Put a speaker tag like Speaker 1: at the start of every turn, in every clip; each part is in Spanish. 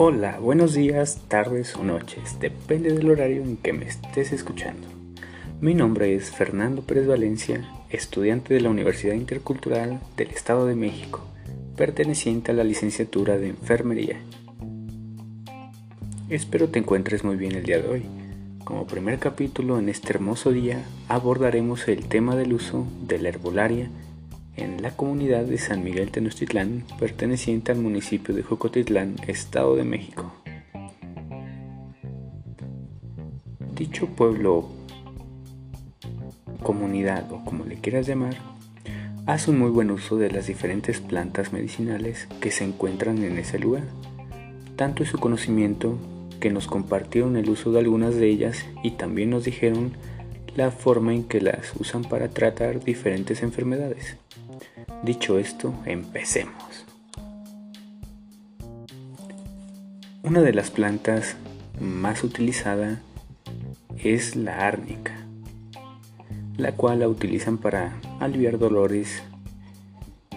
Speaker 1: Hola, buenos días, tardes o noches, depende del horario en que me estés escuchando. Mi nombre es Fernando Pérez Valencia, estudiante de la Universidad Intercultural del Estado de México, perteneciente a la licenciatura de Enfermería. Espero te encuentres muy bien el día de hoy. Como primer capítulo en este hermoso día abordaremos el tema del uso de la herbolaria en la comunidad de San Miguel Tenochtitlán, perteneciente al municipio de Jocotitlán, Estado de México. Dicho pueblo, comunidad o como le quieras llamar, hace un muy buen uso de las diferentes plantas medicinales que se encuentran en ese lugar. Tanto es su conocimiento que nos compartieron el uso de algunas de ellas y también nos dijeron la forma en que las usan para tratar diferentes enfermedades. Dicho esto, empecemos. Una de las plantas más utilizada es la árnica, la cual la utilizan para aliviar dolores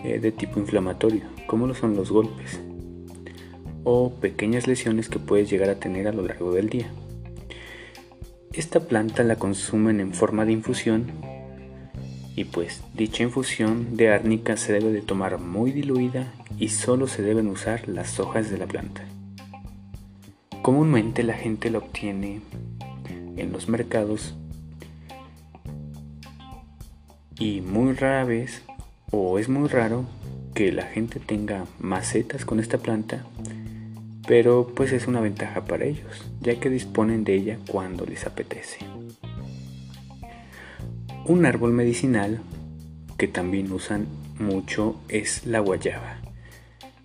Speaker 1: eh, de tipo inflamatorio, como lo son los golpes o pequeñas lesiones que puedes llegar a tener a lo largo del día. Esta planta la consumen en forma de infusión y pues dicha infusión de árnica se debe de tomar muy diluida y solo se deben usar las hojas de la planta. Comúnmente la gente la obtiene en los mercados y muy rara vez o es muy raro que la gente tenga macetas con esta planta pero pues es una ventaja para ellos ya que disponen de ella cuando les apetece. Un árbol medicinal que también usan mucho es la guayaba,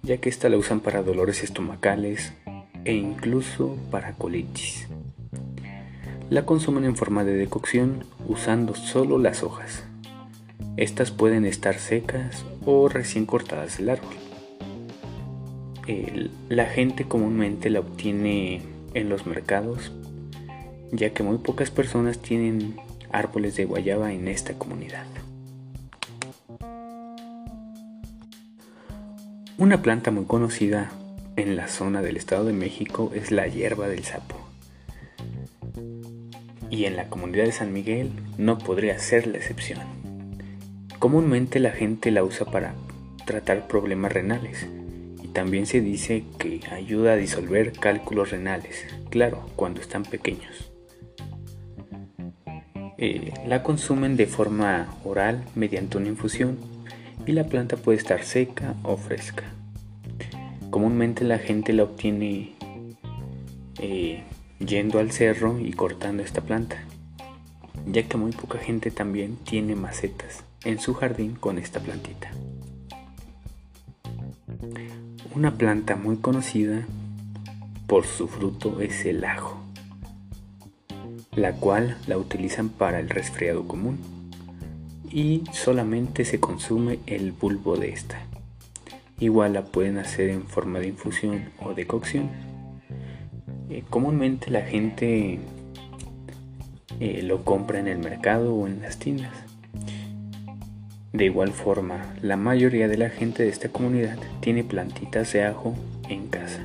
Speaker 1: ya que esta la usan para dolores estomacales e incluso para colitis. La consumen en forma de decocción usando solo las hojas. Estas pueden estar secas o recién cortadas del árbol. la gente comúnmente la obtiene en los mercados, ya que muy pocas personas tienen árboles de guayaba en esta comunidad. Una planta muy conocida en la zona del Estado de México es la hierba del sapo. Y en la comunidad de San Miguel no podría ser la excepción. Comúnmente la gente la usa para tratar problemas renales y también se dice que ayuda a disolver cálculos renales, claro, cuando están pequeños. Eh, la consumen de forma oral mediante una infusión y la planta puede estar seca o fresca. Comúnmente la gente la obtiene eh, yendo al cerro y cortando esta planta, ya que muy poca gente también tiene macetas en su jardín con esta plantita. Una planta muy conocida por su fruto es el ajo la cual la utilizan para el resfriado común y solamente se consume el bulbo de esta. Igual la pueden hacer en forma de infusión o de cocción. Eh, comúnmente la gente eh, lo compra en el mercado o en las tiendas. De igual forma, la mayoría de la gente de esta comunidad tiene plantitas de ajo en casa.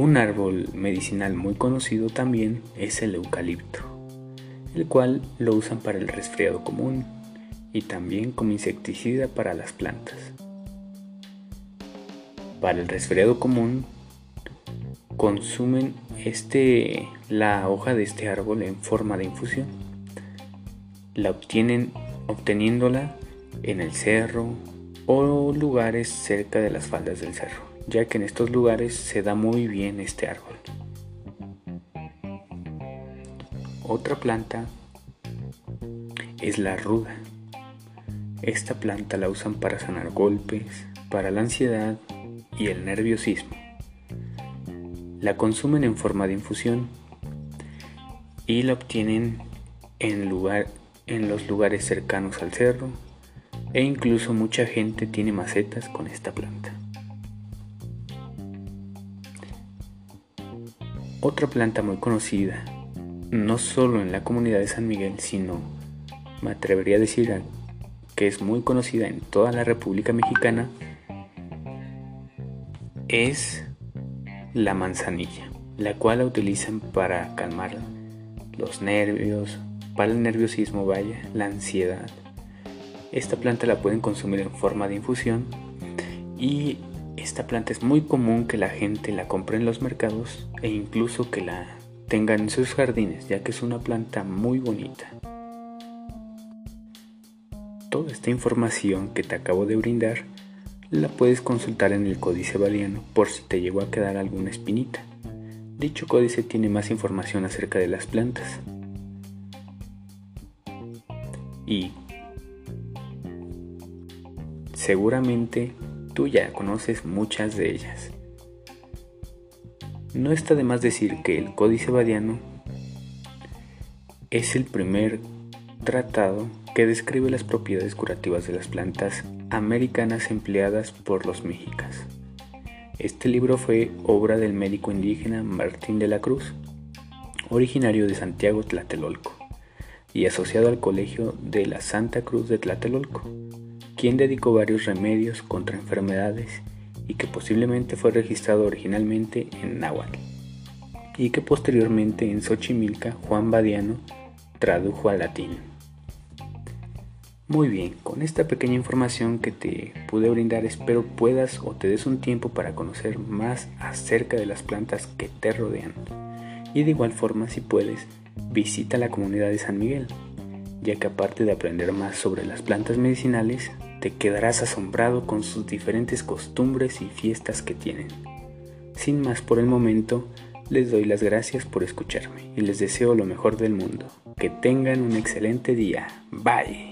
Speaker 1: Un árbol medicinal muy conocido también es el eucalipto, el cual lo usan para el resfriado común y también como insecticida para las plantas. Para el resfriado común consumen este, la hoja de este árbol en forma de infusión. La obtienen obteniéndola en el cerro o lugares cerca de las faldas del cerro ya que en estos lugares se da muy bien este árbol. Otra planta es la ruda. Esta planta la usan para sanar golpes, para la ansiedad y el nerviosismo. La consumen en forma de infusión y la obtienen en, lugar, en los lugares cercanos al cerro e incluso mucha gente tiene macetas con esta planta. Otra planta muy conocida, no solo en la comunidad de San Miguel, sino me atrevería a decir que es muy conocida en toda la República Mexicana, es la manzanilla, la cual la utilizan para calmar los nervios, para el nerviosismo, vaya, la ansiedad. Esta planta la pueden consumir en forma de infusión y esta planta es muy común que la gente la compre en los mercados e incluso que la tengan en sus jardines, ya que es una planta muy bonita. Toda esta información que te acabo de brindar la puedes consultar en el códice baliano por si te llegó a quedar alguna espinita. Dicho códice tiene más información acerca de las plantas. Y seguramente ya conoces muchas de ellas. No está de más decir que el Códice Badiano es el primer tratado que describe las propiedades curativas de las plantas americanas empleadas por los mexicas. Este libro fue obra del médico indígena Martín de la Cruz, originario de Santiago Tlatelolco y asociado al Colegio de la Santa Cruz de Tlatelolco, quien dedicó varios remedios contra enfermedades y que posiblemente fue registrado originalmente en náhuatl, y que posteriormente en Xochimilca Juan Badiano tradujo al latín. Muy bien, con esta pequeña información que te pude brindar espero puedas o te des un tiempo para conocer más acerca de las plantas que te rodean. Y de igual forma, si puedes, visita la comunidad de San Miguel, ya que aparte de aprender más sobre las plantas medicinales, te quedarás asombrado con sus diferentes costumbres y fiestas que tienen. Sin más por el momento, les doy las gracias por escucharme y les deseo lo mejor del mundo. Que tengan un excelente día. Bye.